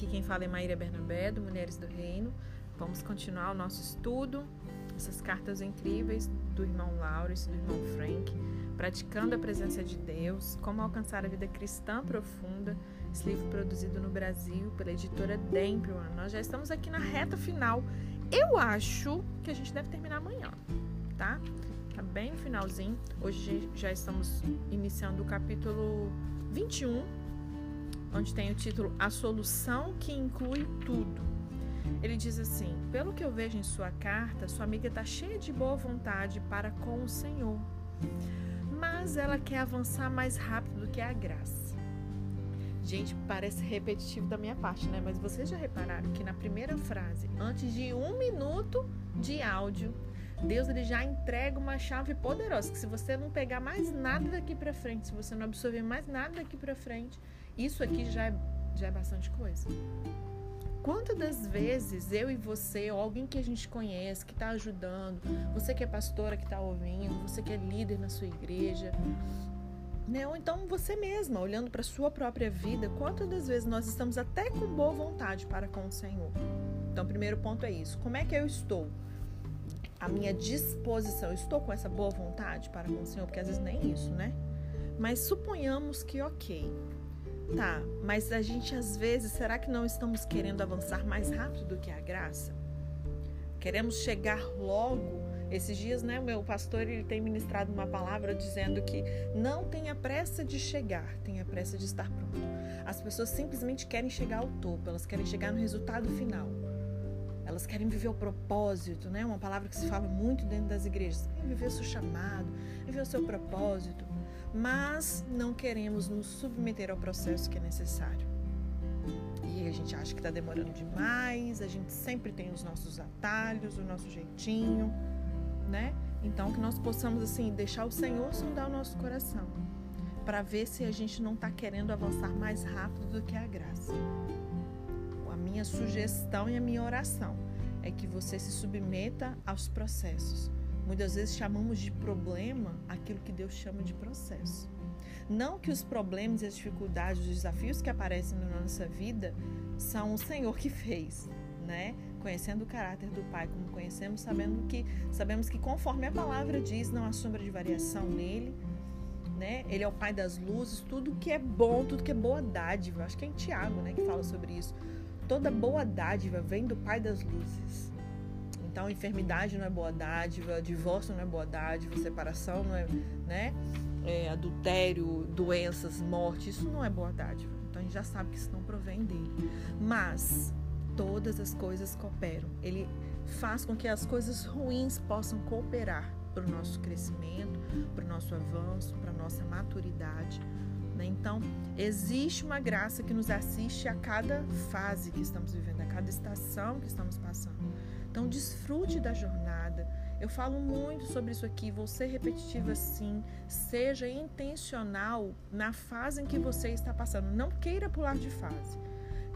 Aqui quem fala é Maíra Bernabé, do Mulheres do Reino. Vamos continuar o nosso estudo, essas cartas incríveis do irmão Laurence, do irmão Frank, praticando a presença de Deus, como alcançar a vida cristã profunda. Esse livro produzido no Brasil pela editora Dempleman. Nós já estamos aqui na reta final. Eu acho que a gente deve terminar amanhã, tá? Tá bem no finalzinho. Hoje já estamos iniciando o capítulo 21, onde tem o título A Solução que Inclui Tudo. Ele diz assim: Pelo que eu vejo em sua carta, sua amiga está cheia de boa vontade para com o Senhor, mas ela quer avançar mais rápido do que a graça. Gente, parece repetitivo da minha parte, né? Mas vocês já repararam que na primeira frase, antes de um minuto de áudio, Deus ele já entrega uma chave poderosa que se você não pegar mais nada daqui para frente, se você não absorver mais nada daqui para frente, isso aqui já é, já é bastante coisa. Quantas das vezes eu e você, ou alguém que a gente conhece, que está ajudando, você que é pastora que está ouvindo, você que é líder na sua igreja, né? ou então você mesma, olhando para a sua própria vida, quantas das vezes nós estamos até com boa vontade para com o Senhor? Então, o primeiro ponto é isso: como é que eu estou? A minha disposição, estou com essa boa vontade para com o Senhor? Porque às vezes nem isso, né? Mas suponhamos que, ok, Tá, mas a gente às vezes, será que não estamos querendo avançar mais rápido do que a graça? Queremos chegar logo. Esses dias, né, o meu pastor ele tem ministrado uma palavra dizendo que não tenha pressa de chegar, tenha pressa de estar pronto. As pessoas simplesmente querem chegar ao topo, elas querem chegar no resultado final. Elas querem viver o propósito, né? Uma palavra que se fala muito dentro das igrejas. Viver o seu chamado, viver o seu propósito mas não queremos nos submeter ao processo que é necessário. E a gente acha que está demorando demais, a gente sempre tem os nossos atalhos, o nosso jeitinho, né? Então que nós possamos assim deixar o Senhor sondar o nosso coração para ver se a gente não está querendo avançar mais rápido do que a graça. A minha sugestão e a minha oração é que você se submeta aos processos, Muitas vezes chamamos de problema aquilo que Deus chama de processo. Não que os problemas as dificuldades, os desafios que aparecem na nossa vida são o Senhor que fez, né? Conhecendo o caráter do Pai como conhecemos, sabendo que sabemos que conforme a palavra diz, não há sombra de variação nele, né? Ele é o Pai das luzes, tudo que é bom, tudo que é boa dádiva. Acho que é em Tiago, né, que fala sobre isso. Toda boa dádiva vem do Pai das luzes. Então, enfermidade não é boa dádiva, divórcio não é boa dádiva, separação não é, né? É, adultério, doenças, morte, isso não é boa dádiva. Então, a gente já sabe que isso não provém dele. Mas todas as coisas cooperam. Ele faz com que as coisas ruins possam cooperar para o nosso crescimento, para o nosso avanço, para a nossa maturidade. Né? Então, existe uma graça que nos assiste a cada fase que estamos vivendo, a cada estação que estamos passando. Então, desfrute da jornada. Eu falo muito sobre isso aqui. Vou ser repetitiva sim. Seja intencional na fase em que você está passando. Não queira pular de fase.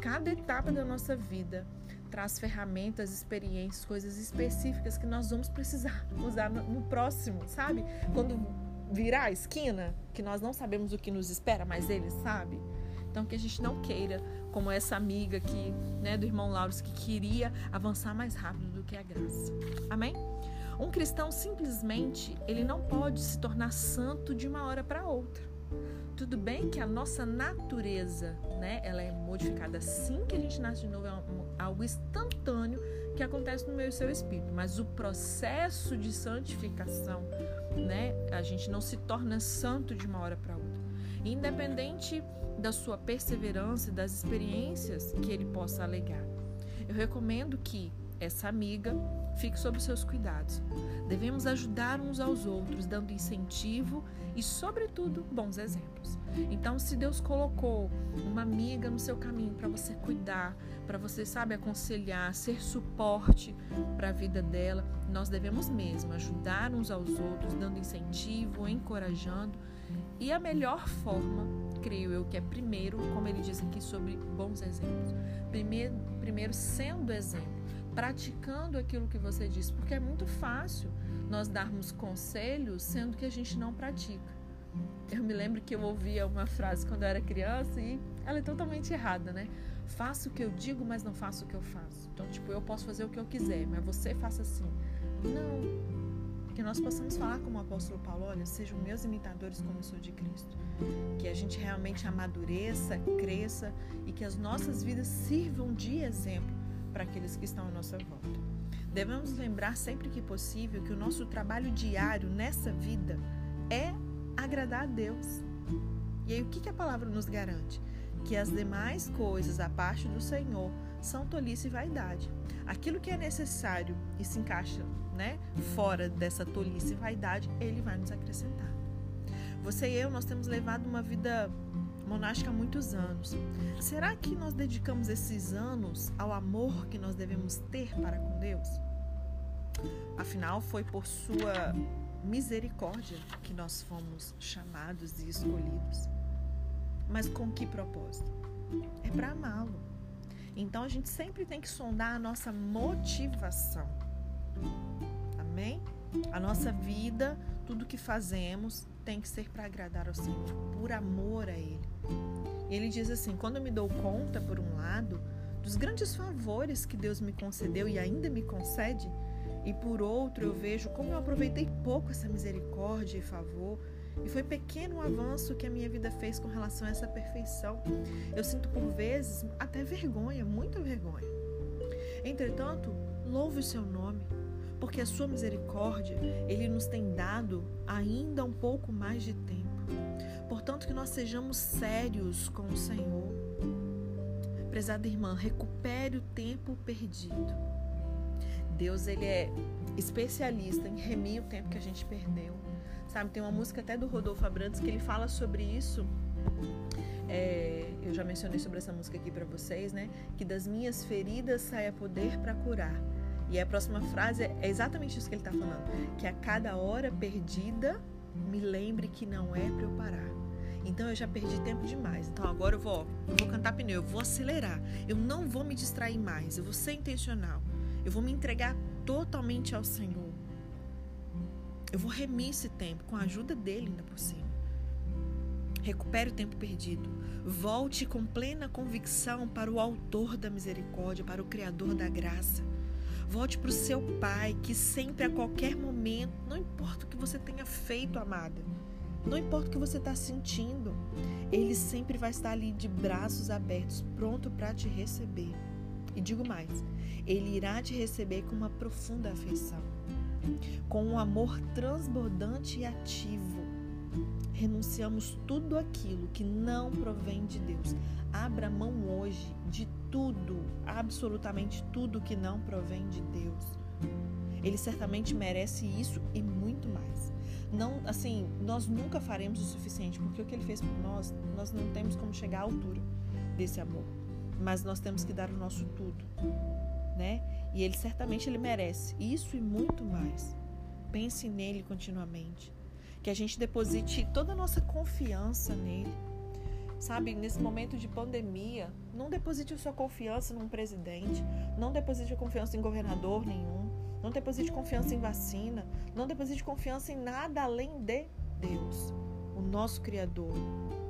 Cada etapa da nossa vida traz ferramentas, experiências, coisas específicas que nós vamos precisar usar no, próximo, sabe? Quando virar a esquina, que nós não sabemos o que nos espera, mas ele sabe. Então, que a gente não queira, como essa amiga aqui, né, do irmão Laurus, que queria avançar mais rápido do que a graça. Amém? Um cristão simplesmente, ele não pode se tornar santo de uma hora para outra. Tudo bem que a nossa natureza, né, ela é modificada assim que a gente nasce de novo, é algo instantâneo que acontece no meu e seu espírito, mas o processo de santificação, né, a gente não se torna santo de uma hora para outra. Independente da sua perseverança e das experiências que ele possa alegar. Eu recomendo que essa amiga fique sob seus cuidados. Devemos ajudar uns aos outros, dando incentivo e, sobretudo, bons exemplos. Então, se Deus colocou uma amiga no seu caminho para você cuidar, para você, sabe, aconselhar, ser suporte para a vida dela, nós devemos mesmo ajudar uns aos outros, dando incentivo, encorajando. E a melhor forma creio eu que é primeiro, como ele diz aqui sobre bons exemplos. Primeiro, primeiro sendo exemplo, praticando aquilo que você diz, porque é muito fácil nós darmos conselhos sendo que a gente não pratica. Eu me lembro que eu ouvia uma frase quando eu era criança e ela é totalmente errada, né? Faça o que eu digo, mas não faça o que eu faço. Então, tipo, eu posso fazer o que eu quiser, mas você faça assim. Não. Que nós possamos falar como o apóstolo Paulo, olha, sejam meus imitadores como eu sou de Cristo. Que a gente realmente amadureça, cresça e que as nossas vidas sirvam de exemplo para aqueles que estão à nossa volta. Devemos lembrar sempre que possível que o nosso trabalho diário nessa vida é agradar a Deus. E aí o que, que a palavra nos garante? Que as demais coisas a parte do Senhor são tolice e vaidade. Aquilo que é necessário e se encaixa né, fora dessa tolice e vaidade, ele vai nos acrescentar. Você e eu, nós temos levado uma vida monástica há muitos anos. Será que nós dedicamos esses anos ao amor que nós devemos ter para com Deus? Afinal, foi por sua misericórdia que nós fomos chamados e escolhidos. Mas com que propósito? É para amá-lo. Então a gente sempre tem que sondar a nossa motivação. Amém? A nossa vida, tudo que fazemos, tem que ser para agradar ao Senhor, por amor a Ele. Ele diz assim: quando eu me dou conta, por um lado, dos grandes favores que Deus me concedeu e ainda me concede, e por outro, eu vejo como eu aproveitei pouco essa misericórdia e favor. E foi pequeno o avanço que a minha vida fez com relação a essa perfeição. Eu sinto por vezes até vergonha, muita vergonha. Entretanto, louve o seu nome, porque a sua misericórdia, ele nos tem dado ainda um pouco mais de tempo. Portanto, que nós sejamos sérios com o Senhor. Prezada irmã, recupere o tempo perdido. Deus ele é especialista em remir o tempo que a gente perdeu. Sabe, tem uma música até do Rodolfo Abrantes que ele fala sobre isso. É, eu já mencionei sobre essa música aqui para vocês, né? Que das minhas feridas saia poder para curar. E a próxima frase é exatamente isso que ele está falando: que a cada hora perdida me lembre que não é para eu parar. Então eu já perdi tempo demais. Então agora eu vou, eu vou cantar pneu, eu vou acelerar. Eu não vou me distrair mais. Eu vou ser intencional. Eu vou me entregar totalmente ao Senhor. Eu vou remir esse tempo com a ajuda dele ainda por cima. Recupere o tempo perdido. Volte com plena convicção para o autor da misericórdia, para o criador da graça. Volte para o seu pai, que sempre a qualquer momento, não importa o que você tenha feito, amada, não importa o que você está sentindo, ele sempre vai estar ali de braços abertos, pronto para te receber. E digo mais, ele irá te receber com uma profunda afeição, com um amor transbordante e ativo. Renunciamos tudo aquilo que não provém de Deus. Abra mão hoje de tudo, absolutamente tudo que não provém de Deus. Ele certamente merece isso e muito mais. Não, assim, nós nunca faremos o suficiente, porque o que ele fez por nós, nós não temos como chegar à altura desse amor mas nós temos que dar o nosso tudo, né? E ele certamente ele merece isso e muito mais. Pense nele continuamente, que a gente deposite toda a nossa confiança nele. Sabe, nesse momento de pandemia, não deposite sua confiança num presidente, não deposite confiança em governador nenhum, não deposite confiança em vacina, não deposite confiança em nada além de Deus, o nosso Criador,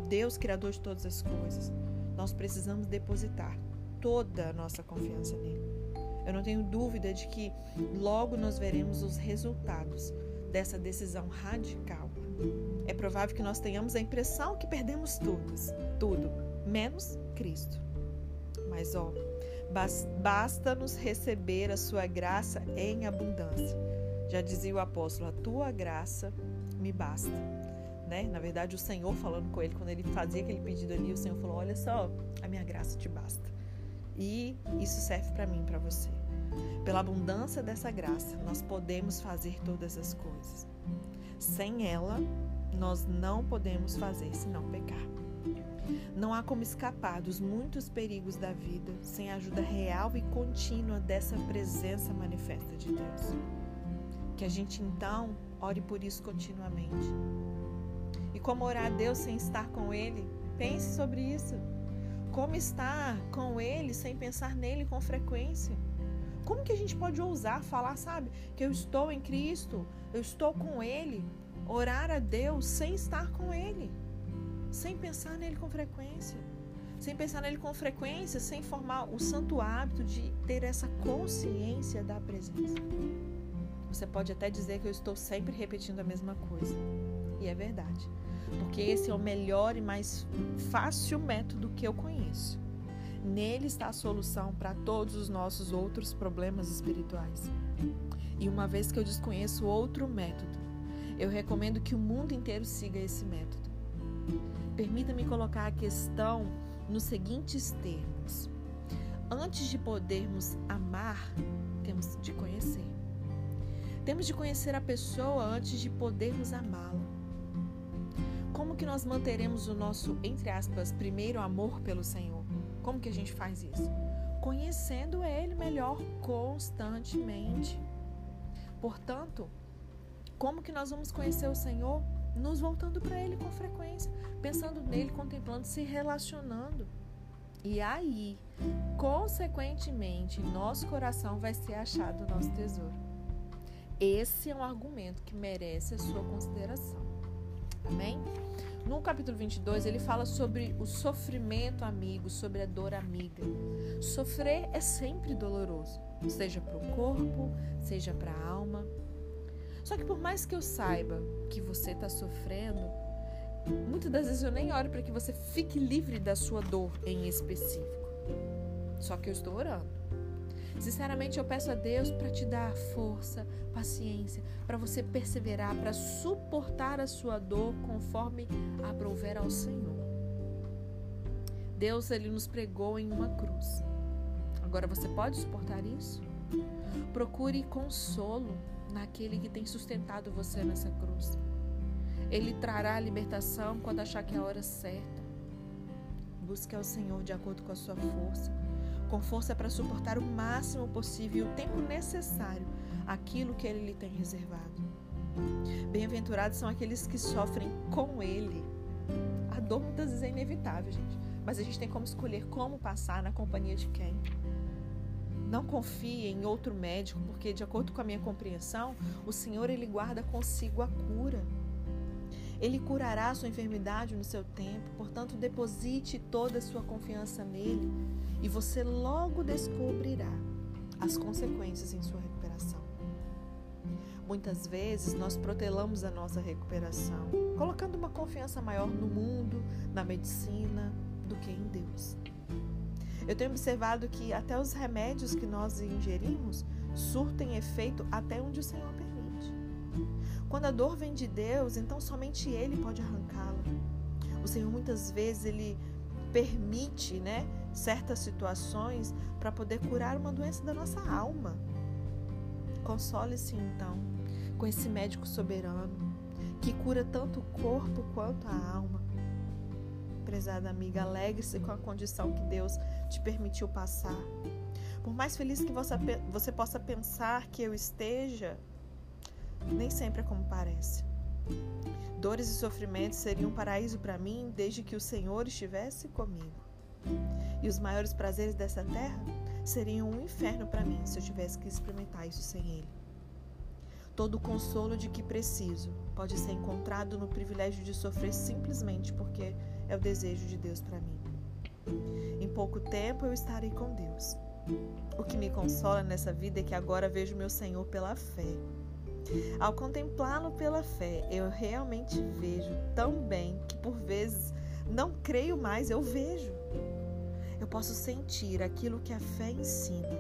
Deus, Criador de todas as coisas nós precisamos depositar toda a nossa confiança nele. Eu não tenho dúvida de que logo nós veremos os resultados dessa decisão radical. É provável que nós tenhamos a impressão que perdemos tudo, tudo, menos Cristo. Mas ó, basta-nos receber a sua graça em abundância. Já dizia o apóstolo: a tua graça me basta né? Na verdade, o Senhor falando com ele, quando ele fazia aquele pedido ali, o Senhor falou: Olha só, a minha graça te basta. E isso serve para mim, para você. Pela abundância dessa graça, nós podemos fazer todas as coisas. Sem ela, nós não podemos fazer senão pecar. Não há como escapar dos muitos perigos da vida sem a ajuda real e contínua dessa presença manifesta de Deus. Que a gente então ore por isso continuamente e como orar a Deus sem estar com Ele? Pense sobre isso. Como estar com Ele sem pensar nele com frequência? Como que a gente pode ousar falar, sabe, que eu estou em Cristo, eu estou com Ele, orar a Deus sem estar com Ele, sem pensar nele com frequência? sem pensar nele com frequência, sem formar o santo hábito de ter essa consciência da presença. Você pode até dizer que eu estou sempre repetindo a mesma coisa. E é verdade. Porque esse é o melhor e mais fácil método que eu conheço. Nele está a solução para todos os nossos outros problemas espirituais. E uma vez que eu desconheço outro método, eu recomendo que o mundo inteiro siga esse método. Permita-me colocar a questão nos seguintes termos: antes de podermos amar, temos de conhecer. Temos de conhecer a pessoa antes de podermos amá-la. Como que nós manteremos o nosso, entre aspas, primeiro amor pelo Senhor? Como que a gente faz isso? Conhecendo Ele melhor constantemente. Portanto, como que nós vamos conhecer o Senhor? Nos voltando para Ele com frequência, pensando nele, contemplando, se relacionando. E aí, consequentemente, nosso coração vai ser achado o nosso tesouro. Esse é um argumento que merece a sua consideração. Amém? No capítulo 22, ele fala sobre o sofrimento amigo, sobre a dor amiga. Sofrer é sempre doloroso, seja para o corpo, seja para a alma. Só que por mais que eu saiba que você está sofrendo, muitas das vezes eu nem oro para que você fique livre da sua dor em específico. Só que eu estou orando. Sinceramente, eu peço a Deus para te dar força, paciência, para você perseverar, para suportar a sua dor conforme aprouver ao Senhor. Deus ele nos pregou em uma cruz. Agora você pode suportar isso? Procure consolo naquele que tem sustentado você nessa cruz. Ele trará a libertação quando achar que é a hora certa. Busque ao Senhor de acordo com a sua força, com força para suportar o máximo possível e o tempo necessário aquilo que Ele lhe tem reservado. Bem-aventurados são aqueles que sofrem com Ele. A dor muitas vezes é inevitável, gente, mas a gente tem como escolher como passar na companhia de quem. Não confie em outro médico, porque de acordo com a minha compreensão, o Senhor ele guarda consigo a cura. Ele curará a sua enfermidade no seu tempo, portanto, deposite toda a sua confiança nele e você logo descobrirá as consequências em sua recuperação. Muitas vezes nós protelamos a nossa recuperação, colocando uma confiança maior no mundo, na medicina, do que em Deus. Eu tenho observado que até os remédios que nós ingerimos surtem efeito até onde o Senhor permite. Quando a dor vem de Deus, então somente Ele pode arrancá-la. O Senhor muitas vezes ele permite, né, certas situações para poder curar uma doença da nossa alma. Console-se então com esse médico soberano que cura tanto o corpo quanto a alma prezada amiga, alegre-se com a condição que Deus te permitiu passar. Por mais feliz que você, você possa pensar que eu esteja, nem sempre é como parece. Dores e sofrimentos seriam um paraíso para mim desde que o Senhor estivesse comigo. E os maiores prazeres dessa terra seriam um inferno para mim se eu tivesse que experimentar isso sem Ele. Todo o consolo de que preciso pode ser encontrado no privilégio de sofrer simplesmente porque é o desejo de Deus para mim. Em pouco tempo eu estarei com Deus. O que me consola nessa vida é que agora vejo meu Senhor pela fé. Ao contemplá-lo pela fé, eu realmente vejo tão bem que por vezes não creio mais, eu vejo. Eu posso sentir aquilo que a fé ensina.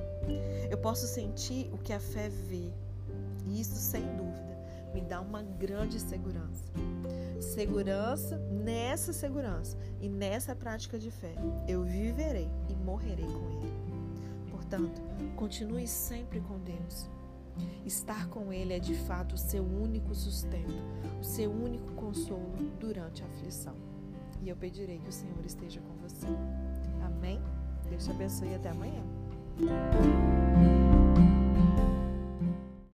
Eu posso sentir o que a fé vê. Isso, sem dúvida, me dá uma grande segurança segurança, nessa segurança e nessa prática de fé, eu viverei e morrerei com Ele. Portanto, continue sempre com Deus. Estar com Ele é de fato o seu único sustento, o seu único consolo durante a aflição. E eu pedirei que o Senhor esteja com você. Amém? Deus te abençoe e até amanhã.